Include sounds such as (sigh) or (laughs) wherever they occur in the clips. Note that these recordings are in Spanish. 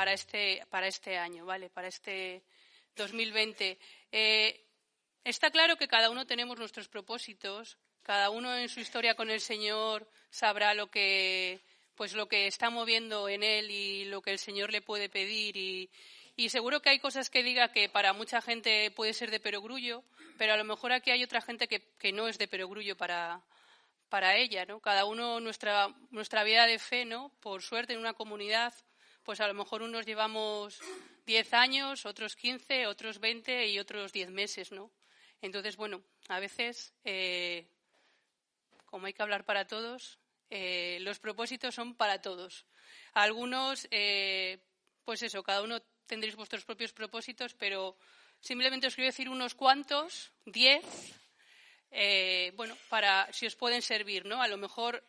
para, este, para este año, ¿vale? Para este 2020. Eh, está claro que cada uno tenemos nuestros propósitos, cada uno en su historia con el Señor sabrá lo que, pues lo que está moviendo en él y lo que el Señor le puede pedir y, y seguro que hay cosas que diga que para mucha gente puede ser de perogrullo, pero a lo mejor aquí hay otra gente que, que no es de perogrullo para, para ella, ¿no? Cada uno nuestra nuestra vida de fe, ¿no? Por suerte en una comunidad, pues a lo mejor unos llevamos 10 años, otros 15, otros 20 y otros 10 meses, ¿no? Entonces, bueno, a veces, eh, como hay que hablar para todos, eh, los propósitos son para todos. Algunos, eh, pues eso, cada uno tendréis vuestros propios propósitos, pero simplemente os quiero decir unos cuantos, 10, eh, bueno, para si os pueden servir, ¿no? A lo mejor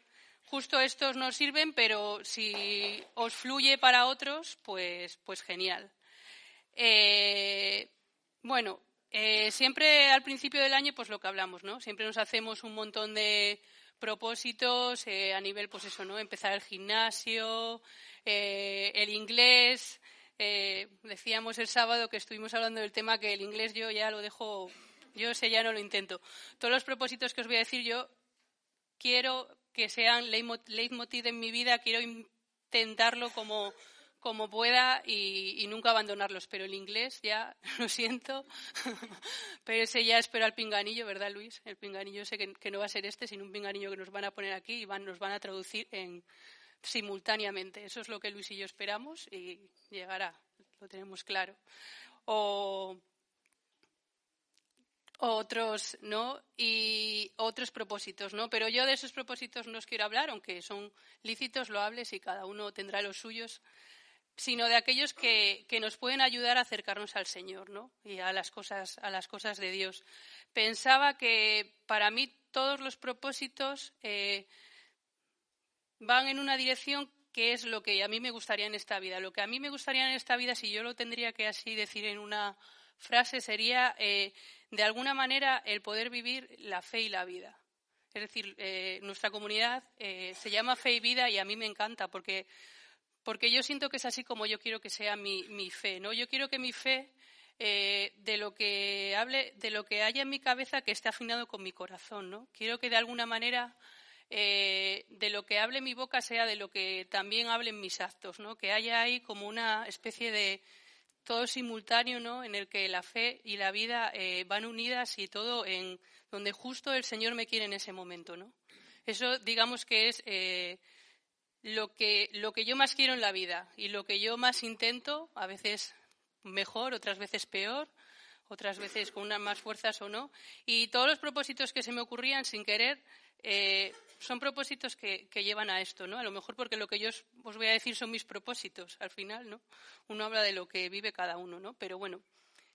justo estos no sirven, pero si os fluye para otros, pues, pues genial. Eh, bueno, eh, siempre al principio del año, pues lo que hablamos, ¿no? Siempre nos hacemos un montón de propósitos eh, a nivel, pues eso, ¿no? Empezar el gimnasio, el inglés. Decíamos el sábado que estuvimos hablando del tema que el inglés yo ya lo dejo, yo ese ya no lo intento. Todos los propósitos que os voy a decir yo quiero que sean leitmo- leitmotiv en mi vida, quiero intentarlo como, como pueda y, y nunca abandonarlos. Pero el inglés ya, (laughs) lo siento, (laughs) pero ese ya espero al pinganillo, ¿verdad, Luis? El pinganillo sé que, que no va a ser este, sino un pinganillo que nos van a poner aquí y van, nos van a traducir en, simultáneamente. Eso es lo que Luis y yo esperamos y llegará, lo tenemos claro. O otros no y otros propósitos no pero yo de esos propósitos no os quiero hablar aunque son lícitos loables y cada uno tendrá los suyos sino de aquellos que, que nos pueden ayudar a acercarnos al Señor ¿no? y a las cosas a las cosas de Dios. Pensaba que para mí todos los propósitos eh, van en una dirección que es lo que a mí me gustaría en esta vida. Lo que a mí me gustaría en esta vida si yo lo tendría que así decir en una frase sería eh, de alguna manera el poder vivir la fe y la vida. Es decir, eh, nuestra comunidad eh, se llama Fe y Vida y a mí me encanta porque, porque yo siento que es así como yo quiero que sea mi, mi fe. ¿no? Yo quiero que mi fe, de lo que hable, de lo que haya en mi cabeza, que esté afinado con mi corazón. ¿no? Quiero que de alguna manera de lo que hable mi boca sea de lo que también hablen mis actos, ¿no? que haya ahí como una especie de todo simultáneo, ¿no? En el que la fe y la vida eh, van unidas y todo en donde justo el Señor me quiere en ese momento, ¿no? Eso, digamos que es eh, lo que lo que yo más quiero en la vida y lo que yo más intento, a veces mejor, otras veces peor, otras veces con unas más fuerzas o no. Y todos los propósitos que se me ocurrían sin querer eh, son propósitos que, llevan a esto, ¿no? A lo mejor porque lo que yo os, os, voy a decir son mis propósitos al final, ¿no? Uno habla de lo que vive cada uno, ¿no? Pero bueno,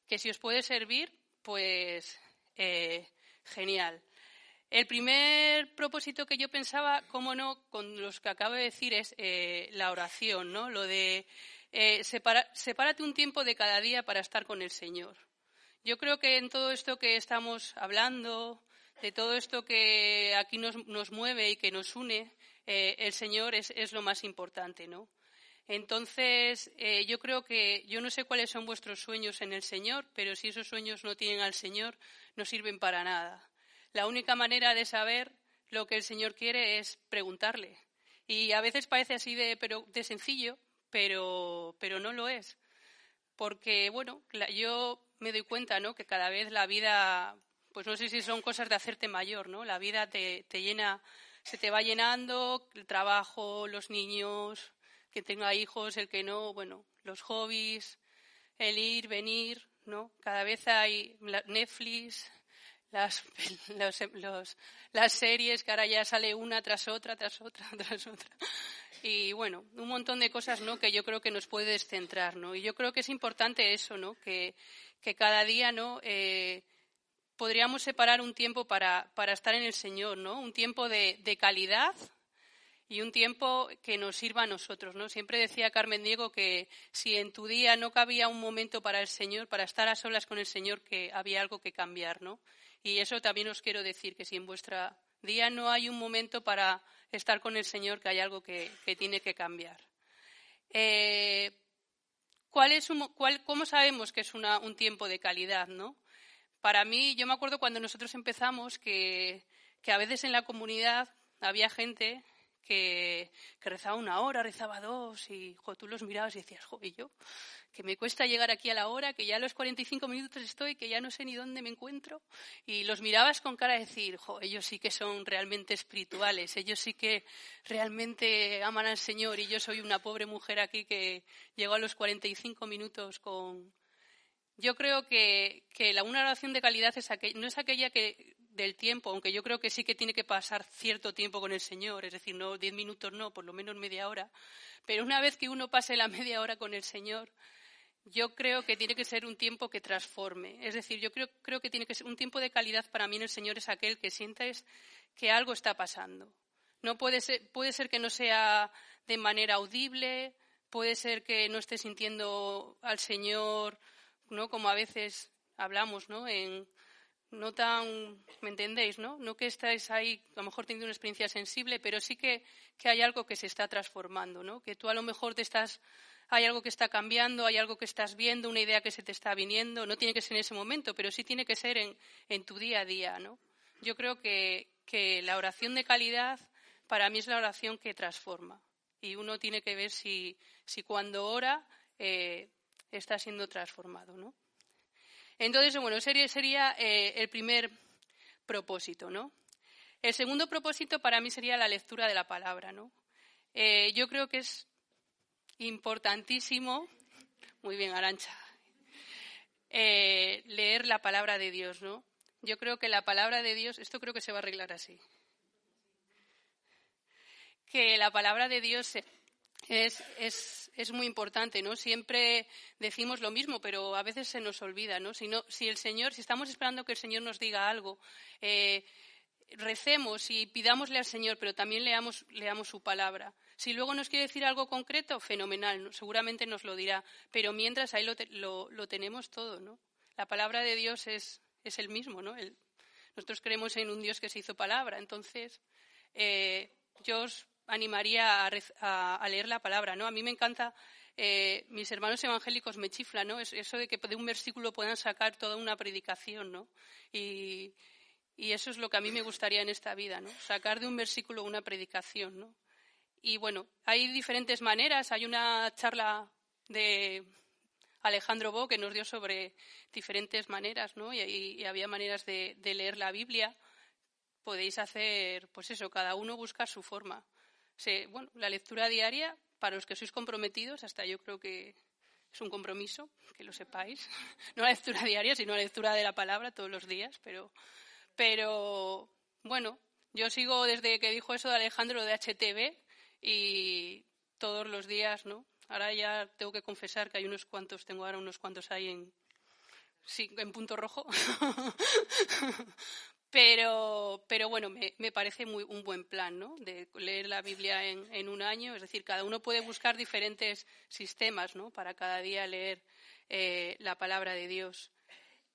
que si os puede servir, pues eh, genial. El primer propósito que yo pensaba, cómo no, con los que acabo de decir, es eh, la oración, ¿no? Lo de eh, separa, sepárate un tiempo de cada día para estar con el Señor. Yo creo que en todo esto que estamos hablando, de todo esto que aquí nos, nos mueve y que nos une, eh, el Señor es, lo más importante, ¿no? Entonces, eh, yo creo que yo no sé cuáles son vuestros sueños en el Señor, pero si esos sueños no tienen al Señor, no sirven para nada. La única manera de saber lo que el Señor quiere es preguntarle. Y a veces parece así de, pero, de sencillo, pero, pero no lo es. Porque, bueno, yo me doy cuenta, ¿no? Que cada vez la vida pues no sé si son cosas de hacerte mayor, ¿no? La vida te, te, llena, se te va llenando, el trabajo, los niños, que tenga hijos, el que no, bueno, los hobbies, el ir, venir, ¿no? Cada vez hay Netflix, las, (laughs) las series, que ahora ya sale una tras otra, tras otra, (laughs) tras otra. Y bueno, un montón de cosas, ¿no? Que yo creo que nos puede descentrar, ¿no? Y yo creo que es importante eso, ¿no? Que, que cada día, ¿no? Eh, podríamos separar un tiempo para, para, estar en el Señor, ¿no? Un tiempo de, calidad y un tiempo que nos sirva a nosotros, ¿no? Siempre decía Carmen Diego que si en tu día no cabía un momento para el Señor, para estar a solas con el Señor, que había algo que cambiar, ¿no? Y eso también os quiero decir, que si en vuestra día no hay un momento para estar con el Señor, que hay algo que, tiene que cambiar. Eh, ¿cuál es cuál, ¿Cómo sabemos que es un tiempo de calidad, no? Para mí, yo me acuerdo cuando nosotros empezamos que, a veces en la comunidad había gente que, rezaba una hora, rezaba dos, y tú los mirabas y decías, jo, y yo, que me cuesta llegar aquí a la hora, que ya a los 45 minutos estoy, que ya no sé ni dónde me encuentro, y los mirabas con cara de decir, jo, ellos sí que son realmente espirituales, ellos sí que realmente aman al Señor, y yo soy una pobre mujer aquí que llegó a los 45 minutos con... Yo creo que, la, una oración de calidad es no es aquella que del tiempo, aunque yo creo que sí que tiene que pasar cierto tiempo con el Señor, es decir, no diez minutos, no, por lo menos media hora, pero una vez que uno pase la (laughs) media hora con el Señor, yo creo que tiene que ser un tiempo que transforme. Es decir, yo creo, creo que tiene que ser un tiempo de calidad para mí en el Señor es aquel que sientes que algo está pasando. No puede ser, puede ser que no sea de manera audible, puede ser que no esté sintiendo al Señor, ¿no? Como a veces hablamos, ¿no? En, no tan, ¿me entendéis? No, no que estáis ahí a lo mejor teniendo una experiencia sensible, pero sí que, que, hay algo que se está transformando, ¿no? Que tú a lo mejor te estás, hay algo que está cambiando, hay algo que estás viendo, una idea que se te está viniendo, no tiene que ser en ese momento, pero sí tiene que ser en, en tu día a día, ¿no? Yo creo que, que, la oración de calidad para mí es la oración que transforma y uno tiene que ver si, si cuando ora eh, está siendo transformado, ¿no? Entonces, bueno, sería, sería eh, el primer propósito, ¿no? El segundo propósito para mí sería la lectura de la palabra, ¿no? Eh, yo creo que es importantísimo, muy bien, Arancha, eh, leer la palabra de Dios, ¿no? Yo creo que la palabra de Dios, esto creo que se va a arreglar así, que la palabra de Dios es, es, es, muy importante, ¿no? Siempre decimos lo mismo, pero a veces se nos olvida, ¿no? Si, no, si el Señor, si estamos esperando que el Señor nos diga algo, eh, recemos y pidámosle al Señor, pero también leamos, leamos su palabra. Si luego nos quiere decir algo concreto, fenomenal, seguramente nos lo dirá, pero mientras ahí lo, lo, lo, tenemos todo, ¿no? La palabra de Dios es, es el mismo, ¿no? El, nosotros creemos en un Dios que se hizo palabra, entonces eh, yo os animaría a, leer la palabra, ¿no? A mí me encanta, eh, mis hermanos evangélicos me chiflan. Eso de que de un versículo puedan sacar toda una predicación. Y, eso es lo que a mí me gustaría en esta vida. Sacar de un versículo una predicación. Y bueno, hay diferentes maneras. Hay una charla de Alejandro Bo que nos dio sobre diferentes maneras. Y, había maneras de, de, leer la Biblia. Podéis hacer, pues eso, cada uno busca su forma bueno, la lectura diaria, para los que sois comprometidos, hasta yo creo que es un compromiso, que lo sepáis. (laughs) No la lectura diaria, sino la lectura de la palabra todos los días. Pero, pero bueno, yo sigo desde que dijo eso de Alejandro de HTV y todos los días, ¿no? Ahora ya tengo que confesar que hay unos cuantos, tengo ahora unos cuantos ahí en, en punto rojo. (laughs) Pero, pero bueno, me, parece muy, un buen plan, ¿no? De leer la Biblia en, en, un año. Es decir, cada uno puede buscar diferentes sistemas, ¿no? Para cada día leer eh, la palabra de Dios.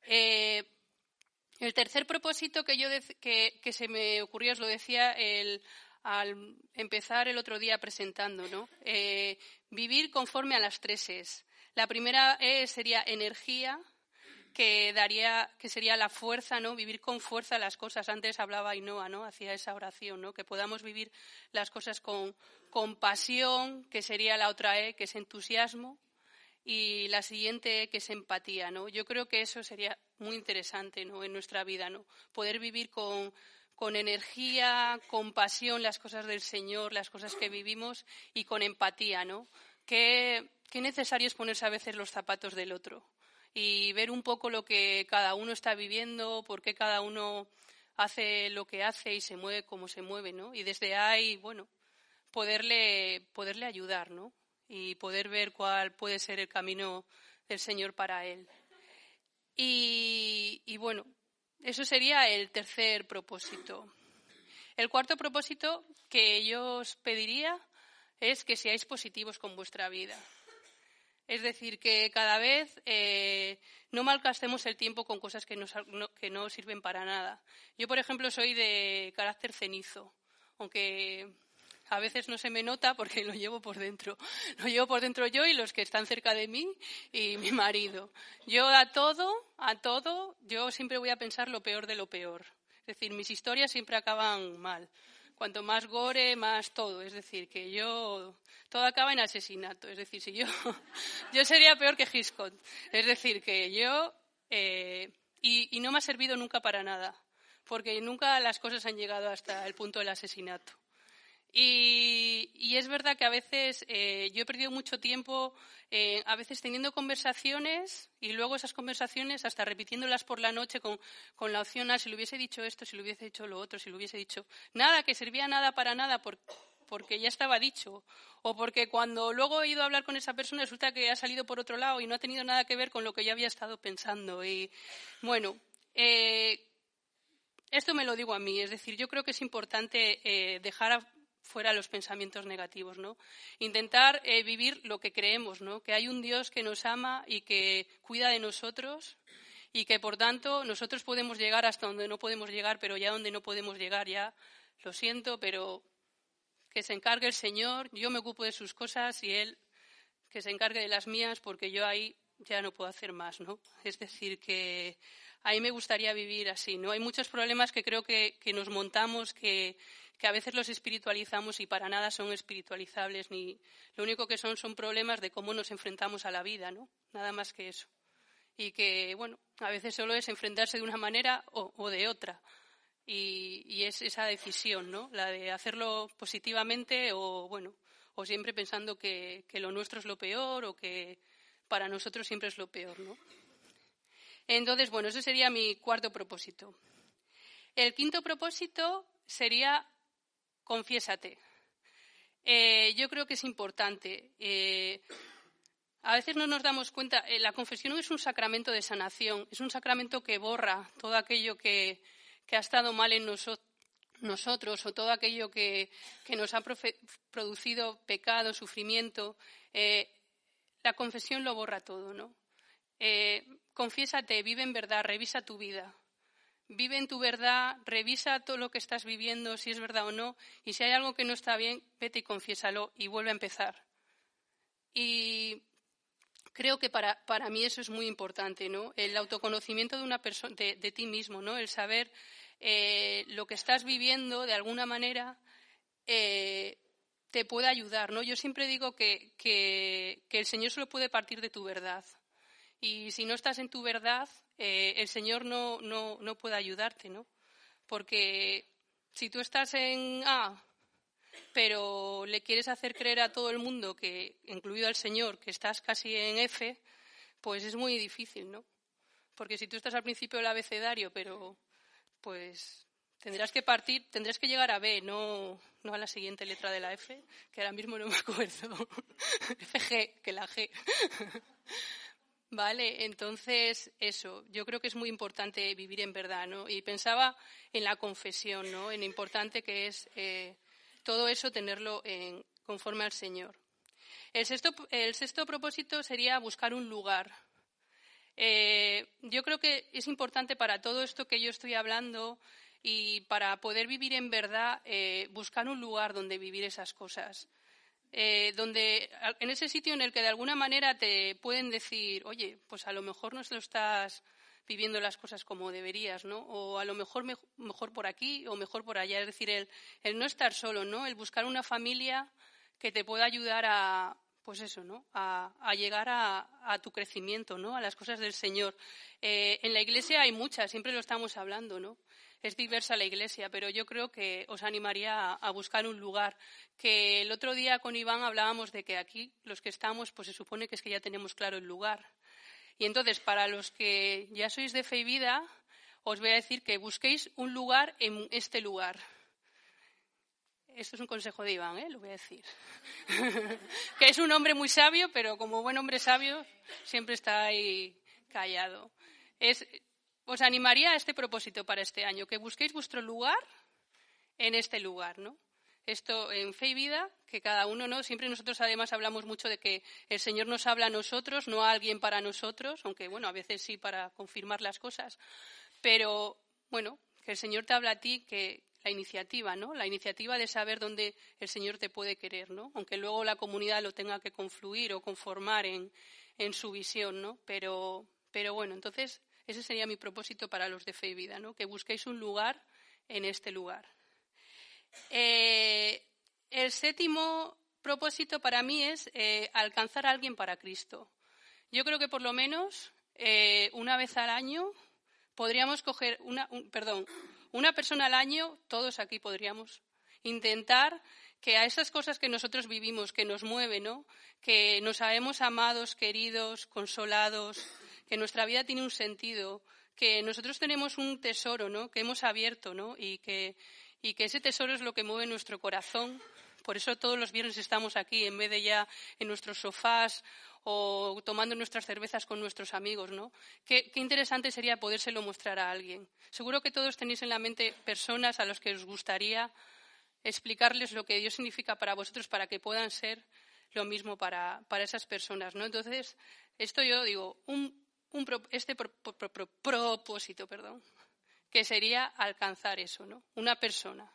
Eh, el tercer propósito que, yo que, que, se me ocurrió, os lo decía el, al empezar el otro día presentando, ¿no? Eh, vivir conforme a las tres es. La primera E sería energía, que daría, que sería la fuerza, ¿no? Vivir con fuerza las cosas. Antes hablaba Ainhoa, ¿no? Hacía esa oración, ¿no? Que podamos vivir las cosas con, con pasión, que sería la otra E, que es entusiasmo, y la siguiente E, que es empatía, ¿no? Yo creo que eso sería muy interesante, ¿no? En nuestra vida, ¿no? Poder vivir con, energía, con pasión las cosas del Señor, las cosas que vivimos y con empatía, ¿no? Que qué necesario es ponerse a veces los zapatos del otro y ver un poco lo que cada uno está viviendo, por qué cada uno hace lo que hace y se mueve como se mueve, ¿no? Y desde ahí, bueno, poderle, poderle ayudar, ¿no? Y poder ver cuál puede ser el camino del Señor para él. Y, y bueno, eso sería el tercer propósito. El cuarto propósito que yo os pediría es que seáis positivos con vuestra vida. Es decir, que cada vez eh, no malgastemos el tiempo con cosas que, que no sirven para nada. Yo, por ejemplo, soy de carácter cenizo, aunque a veces no se me nota porque lo llevo por dentro. (laughs) Lo llevo por dentro yo y los que están cerca de mí y mi marido. Yo a todo, a todo, yo siempre voy a pensar lo peor de lo peor. Es decir, mis historias siempre acaban mal cuanto más gore, más todo. Es decir, que yo, todo acaba en asesinato. Es decir, si yo, (laughs) yo sería peor que Hitchcock. Es decir, que yo, eh, y, no me ha servido nunca para nada, porque nunca las cosas han llegado hasta el punto del asesinato. Y, es verdad que a veces eh, yo he perdido mucho tiempo, eh, a veces teniendo conversaciones y luego esas conversaciones hasta repitiéndolas por la noche con, la opción a si le hubiese dicho esto, si le hubiese dicho lo otro, si le hubiese dicho nada, que servía nada para nada porque ya estaba dicho. O porque cuando luego he ido a hablar con esa persona resulta que ha salido por otro lado y no ha tenido nada que ver con lo que yo había estado pensando. Y bueno, eh, esto me lo digo a mí. Es decir, yo creo que es importante dejar a fuera los pensamientos negativos, ¿no? Intentar eh, vivir lo que creemos, ¿no? Que hay un Dios que nos ama y que cuida de nosotros y que, por tanto, nosotros podemos llegar hasta donde no podemos llegar, pero ya donde no podemos llegar ya, lo siento, pero que se encargue el Señor, yo me ocupo de sus cosas y Él que se encargue de las mías porque yo ahí ya no puedo hacer más, ¿no? Es decir, que ahí me gustaría vivir así, ¿no? Hay muchos problemas que creo que, que nos montamos, que, que a veces los espiritualizamos y para nada son espiritualizables, ni lo único que son son problemas de cómo nos enfrentamos a la vida, ¿no? Nada más que eso. Y que, bueno, a veces solo es enfrentarse de una manera o, de otra. Y, es esa decisión, ¿no? La de hacerlo positivamente o, bueno, o siempre pensando que, que lo nuestro es lo peor o que para nosotros siempre es lo peor, ¿no? Entonces, bueno, ese sería mi cuarto propósito. El quinto propósito sería confiésate. Eh, yo creo que es importante. Eh, a veces no nos damos cuenta, eh, la confesión es un sacramento de sanación, es un sacramento que borra todo aquello que, ha estado mal en nosotros o todo aquello que, nos ha producido pecado, sufrimiento. la confesión lo borra todo, ¿no? confiésate, vive en verdad, revisa tu vida vive en tu verdad, revisa todo lo que estás viviendo, si es verdad o no, y si hay algo que no está bien, vete y confiésalo y vuelve a empezar. Y creo que para, mí eso es muy importante, ¿no? El autoconocimiento de una persona, de, ti mismo, ¿no? El saber eh, lo que estás viviendo de alguna manera eh, te puede ayudar, ¿no? Yo siempre digo que, que el Señor solo puede partir de tu verdad. Y si no estás en tu verdad, eh, el Señor no, no, no puede ayudarte, ¿no? Porque si tú estás en A, pero le quieres hacer creer a todo el mundo, que incluido al Señor, que estás casi en F, pues es muy difícil, ¿no? Porque si tú estás al principio del abecedario, pero pues tendrás que partir, tendrás que llegar a B, no, no a la siguiente letra de la F, que ahora mismo no me acuerdo. (laughs) FG, que la G. (laughs) Vale, entonces eso, yo creo que es muy importante vivir en verdad, ¿no? Y pensaba en la confesión, ¿no? En lo importante que es eh, todo eso tenerlo en, conforme al Señor. El sexto, el sexto propósito sería buscar un lugar. Eh, yo creo que es importante para todo esto que yo estoy hablando y para poder vivir en verdad, eh, buscar un lugar donde vivir esas cosas. Eh, donde en ese sitio en el que de alguna manera te pueden decir, oye, pues a lo mejor no se lo estás viviendo las cosas como deberías, ¿no? O a lo mejor mejor por aquí o mejor por allá. Es decir, el, el no estar solo, ¿no? El buscar una familia que te pueda ayudar a, pues eso, ¿no? A, llegar a, tu crecimiento, ¿no? A las cosas del Señor. Eh, en la Iglesia hay muchas, siempre lo estamos hablando, ¿no? Es diversa la iglesia, pero yo creo que os animaría a, buscar un lugar. Que el otro día con Iván hablábamos de que aquí los que estamos, pues se supone que es que ya tenemos claro el lugar. Y entonces, para los que ya sois de fe y vida, os voy a decir que busquéis un lugar en este lugar. Esto es un consejo de Iván, ¿eh? lo voy a decir. (laughs) que es un hombre muy sabio, pero como buen hombre sabio siempre está ahí callado. Es, os animaría a este propósito para este año, que busquéis vuestro lugar en este lugar, ¿no? Esto en fe y vida, que cada uno, ¿no? Siempre nosotros además hablamos mucho de que el Señor nos habla a nosotros, no a alguien para nosotros, aunque bueno, a veces sí para confirmar las cosas. Pero bueno, que el Señor te habla a ti, que la iniciativa, ¿no? La iniciativa de saber dónde el Señor te puede querer, ¿no? Aunque luego la comunidad lo tenga que confluir o conformar en, en su visión, ¿no? Pero, pero bueno, entonces ese sería mi propósito para los de fe y vida, ¿no? Que busquéis un lugar en este lugar. Eh, el séptimo propósito para mí es eh, alcanzar a alguien para Cristo. Yo creo que por lo menos eh, una vez al año podríamos coger una, perdón, una persona al año, todos aquí podríamos intentar que a esas cosas que nosotros vivimos, que nos mueven, ¿no? que nos sabemos amados, queridos, consolados, que nuestra vida tiene un sentido, que nosotros tenemos un tesoro, ¿no? Que hemos abierto, ¿no? Y que, y que ese tesoro es lo que mueve nuestro corazón. Por eso todos los viernes estamos aquí, en vez de ya en nuestros sofás o tomando nuestras cervezas con nuestros amigos, ¿no? Qué, interesante sería podérselo mostrar a alguien. Seguro que todos tenéis en la mente personas a las que os gustaría explicarles lo que Dios significa para vosotros para que puedan ser lo mismo para, para esas personas, ¿no? Entonces, esto yo digo, un, este propósito, perdón, que sería alcanzar eso, ¿no? Una persona.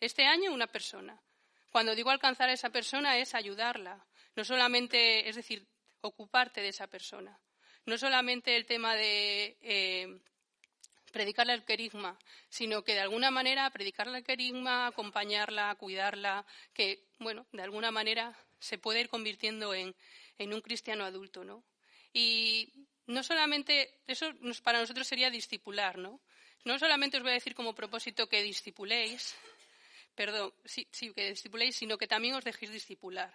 Este año una persona. Cuando digo alcanzar a esa persona es ayudarla, no solamente, es decir, ocuparte de esa persona. No solamente el tema de eh, predicarle el querigma, sino que de alguna manera predicarle el querigma, acompañarla, cuidarla, que, bueno, de alguna manera se puede ir convirtiendo en, en un cristiano adulto, ¿no? Y no solamente, eso para nosotros sería discipular, ¿no? No solamente os voy a decir como propósito que discipuléis, perdón, sí, sí, que discipuléis, sino que también os dejéis discipular.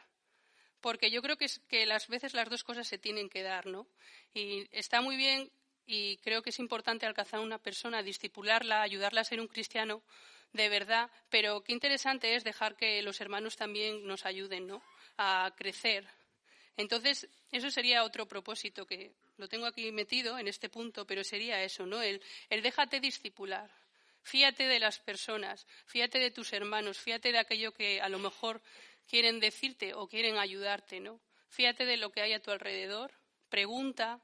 Porque yo creo que, que las veces las dos cosas se tienen que dar, ¿no? Y está muy bien y creo que es importante alcanzar a una persona, discipularla, ayudarla a ser un cristiano de verdad, pero qué interesante es dejar que los hermanos también nos ayuden, ¿no? A crecer, entonces, eso sería otro propósito que lo tengo aquí metido en este punto, pero sería eso, ¿no? El, el déjate discipular. Fíate de las personas, fíate de tus hermanos, fíate de aquello que a lo mejor quieren decirte o quieren ayudarte, ¿no? Fíate de lo que hay a tu alrededor, pregunta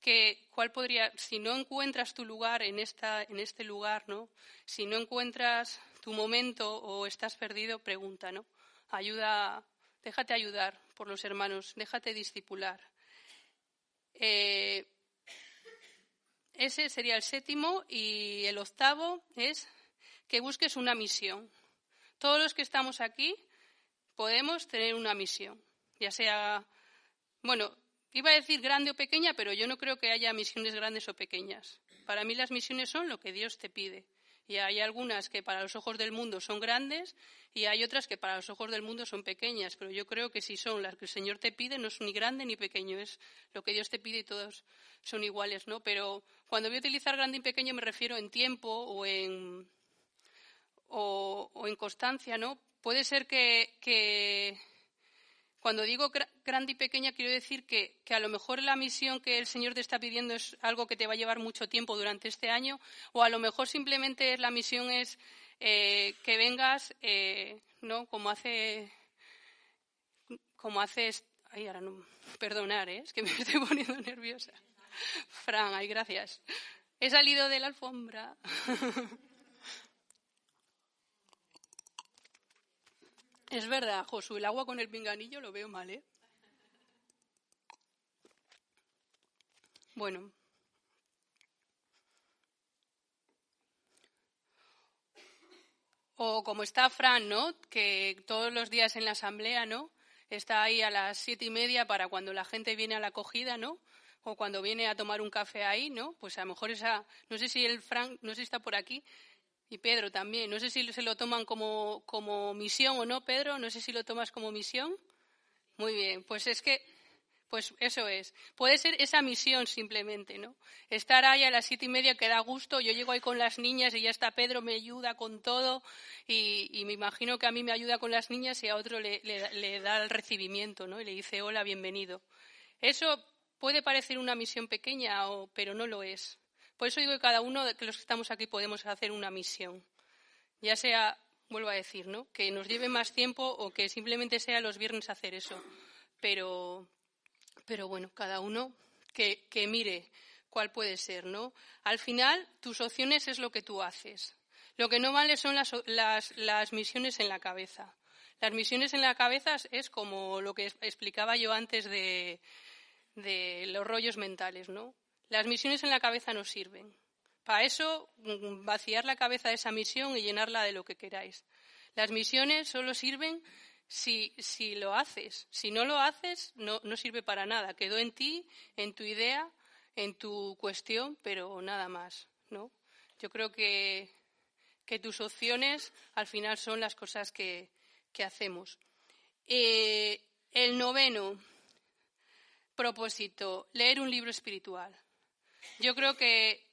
que cuál podría, si no encuentras tu lugar en, esta, en este lugar, ¿no? Si no encuentras tu momento o estás perdido, pregunta, ¿no? Ayuda, déjate ayudar por los hermanos, déjate discipular. Eh, ese sería el séptimo y el octavo es que busques una misión. Todos los que estamos aquí podemos tener una misión, ya sea, bueno, iba a decir grande o pequeña, pero yo no creo que haya misiones grandes o pequeñas. Para mí las misiones son lo que Dios te pide. Y hay algunas que para los ojos del mundo son grandes y hay otras que para los ojos del mundo son pequeñas. Pero yo creo que si son las que el Señor te pide, no es ni grande ni pequeño, es lo que Dios te pide y todos son iguales, ¿no? Pero cuando voy a utilizar grande y pequeño me refiero en tiempo o en, o, en constancia, ¿no? Puede ser que cuando digo grande y pequeña, quiero decir que, a lo mejor la misión que el Señor te está pidiendo es algo que te va a llevar mucho tiempo durante este año, o a lo mejor simplemente la misión es eh, que vengas, eh, ¿no? Como hace, como haces, ay, ahora no, perdonar, ¿eh? es que me (laughs) estoy poniendo nerviosa. Fran, ay, gracias. He salido de la alfombra. (laughs) Es verdad, Josu, el agua con el pinganillo lo veo mal, ¿eh? Bueno. O como está Fran, ¿no? Que todos los días en la asamblea, ¿no? Está ahí a las siete y media para cuando la gente viene a la acogida, ¿no? o cuando viene a tomar un café ahí, ¿no? Pues a lo mejor esa, no sé si el Frank, no sé si está por aquí, y Pedro también, no sé si se lo toman como, como misión o no, Pedro, no sé si lo tomas como misión. Muy bien, pues es que pues eso es. Puede ser esa misión simplemente, ¿no? Estar ahí a las siete y media que da gusto, yo llego ahí con las niñas y ya está Pedro, me ayuda con todo y, me imagino que a mí me ayuda con las niñas y a otro le, da el recibimiento, ¿no? Y le dice, hola, bienvenido. Eso puede parecer una misión pequeña, pero no lo es. Por eso digo que cada uno de los que estamos aquí podemos hacer una misión. Ya sea, vuelvo a decir, ¿no? Que nos lleve más tiempo o que simplemente sea los viernes hacer eso. Pero, pero bueno, cada uno que, mire cuál puede ser, ¿no? Al final, tus opciones es lo que tú haces. Lo que no vale son las, misiones en la cabeza. Las misiones en la cabeza es como lo que explicaba yo antes de, de los rollos mentales, ¿no? Las misiones en la cabeza no sirven. Para eso, mm, vaciar la cabeza de esa misión y llenarla de lo que queráis. Las misiones solo sirven si, si lo haces. Si no lo haces, no, no sirve para nada. Quedó en ti, en tu idea, en tu cuestión, pero nada más, ¿no? Yo creo que, que tus opciones al final son las cosas que, que hacemos. Eh, el noveno propósito, leer un libro espiritual. Yo creo que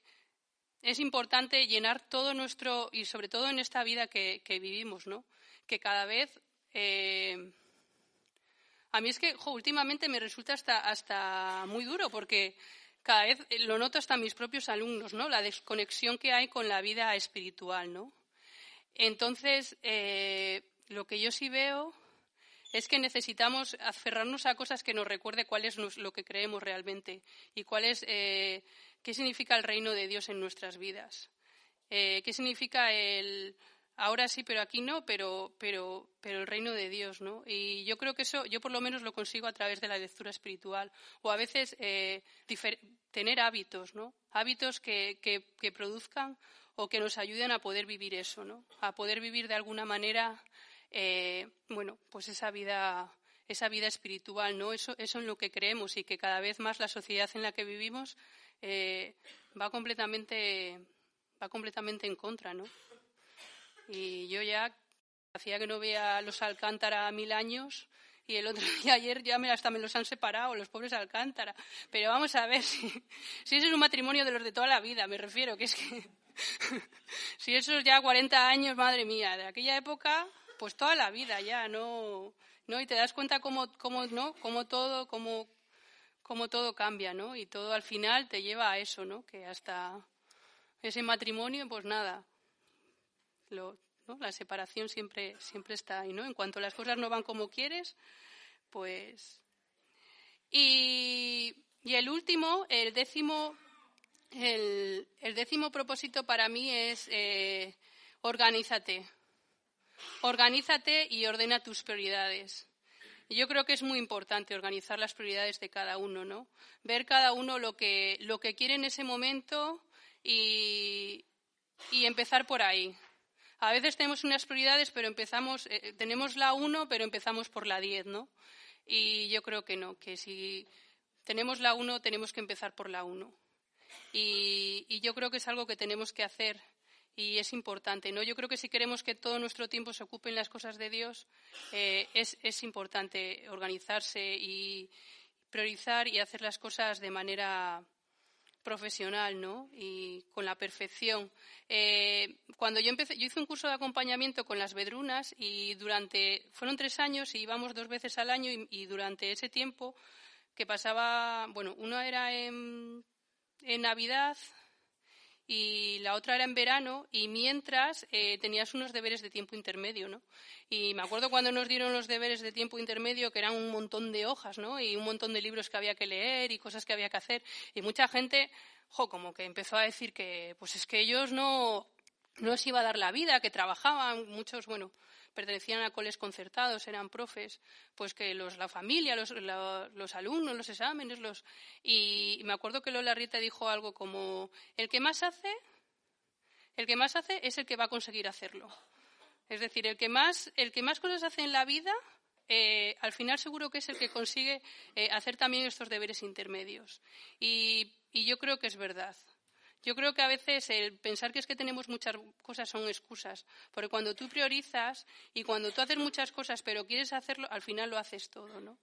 es importante llenar todo nuestro, y sobre todo en esta vida que, vivimos, ¿no? Que cada vez eh, a mí es que últimamente me resulta hasta, hasta muy duro porque cada vez lo noto hasta mis propios alumnos, ¿no? La desconexión que hay con la vida espiritual, ¿no? Entonces, eh, lo que yo sí veo es que necesitamos aferrarnos a cosas que nos recuerde cuál es lo que creemos realmente y cuál es, qué significa el reino de Dios en nuestras vidas. qué significa el, ahora sí, pero aquí no, pero, pero, pero el reino de Dios, ¿no? Y yo creo que eso, yo por lo menos lo consigo a través de la lectura espiritual. O a veces eh, tener hábitos, ¿no? Hábitos que, que, produzcan o que nos ayuden a poder vivir eso, ¿no? A poder vivir de alguna manera, eh, bueno, pues esa vida, esa vida espiritual, ¿no? Eso, eso en lo que creemos y que cada vez más la sociedad en la que vivimos eh, va completamente, va completamente en contra, ¿no? Y yo ya hacía que no veía los Alcántara mil años y el otro (laughs) día ayer ya hasta me los han separado, los pobres Alcántara. Pero vamos a ver si, si ese es un matrimonio de los de toda la vida, me refiero, que es que (laughs) si eso es ya 40 años, madre mía, de aquella época, pues toda la vida ya, no, no y te das cuenta cómo, cómo, ¿no? cómo todo, cómo, cómo todo cambia, ¿no? Y todo al final te lleva a eso, ¿no? Que hasta ese matrimonio, pues nada, la separación siempre, siempre está ahí, ¿no? En cuanto las cosas no van como quieres, pues... Y, el último, el décimo, el, décimo propósito para mí es eh, organízate. Organízate y ordena tus prioridades. yo creo que es muy importante organizar las prioridades de cada uno, ¿no? Ver cada uno lo que, lo que quiere en ese momento y, empezar por ahí. A veces tenemos unas prioridades, pero empezamos, eh, tenemos la 1, pero empezamos por la 10, ¿no? Y yo creo que no, que si tenemos la 1, tenemos que empezar por la 1. Y, yo creo que es algo que tenemos que hacer y es importante, ¿no? Yo creo que si queremos que todo nuestro tiempo se ocupe en las cosas de Dios, eh, es, importante organizarse y priorizar y hacer las cosas de manera profesional, ¿no? Y con la perfección. Eh, cuando yo empecé, yo hice un curso de acompañamiento con las vedrunas y durante, fueron tres años y íbamos dos veces al año y, durante ese tiempo que pasaba, bueno, uno era en, en Navidad, y la otra era en verano y mientras eh, tenías unos deberes de tiempo intermedio, ¿no? Y me acuerdo cuando nos dieron los deberes de tiempo intermedio que eran un montón de hojas, ¿no? Y un montón de libros que había que leer y cosas que había que hacer y mucha gente, como que empezó a decir que pues es que ellos no no les iba a dar la vida, que trabajaban muchos, bueno, pertenecían a coles concertados, eran profes, pues que los, la familia, los, los alumnos, los exámenes, los... Y, me acuerdo que Lola Rieta dijo algo como, el que más hace, el que más hace es el que va a conseguir hacerlo. Es decir, el que más, el que más cosas hace en la vida eh, al final seguro que es el que consigue eh, hacer también estos deberes intermedios. Y, yo creo que es verdad. Yo creo que a veces el pensar que es que tenemos muchas cosas son excusas, porque cuando tú priorizas y cuando tú haces muchas cosas pero quieres hacerlo, al final lo haces todo, ¿no?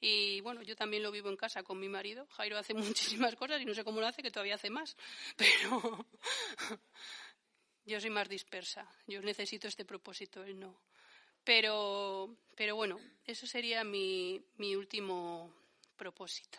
Y bueno, yo también lo vivo en casa con mi marido. Jairo hace (laughs) muchísimas cosas y no sé cómo lo hace, que todavía hace más. (laughs) Pero yo soy más dispersa. Yo necesito este propósito, él no. Pero, pero bueno, eso sería mi, mi último propósito.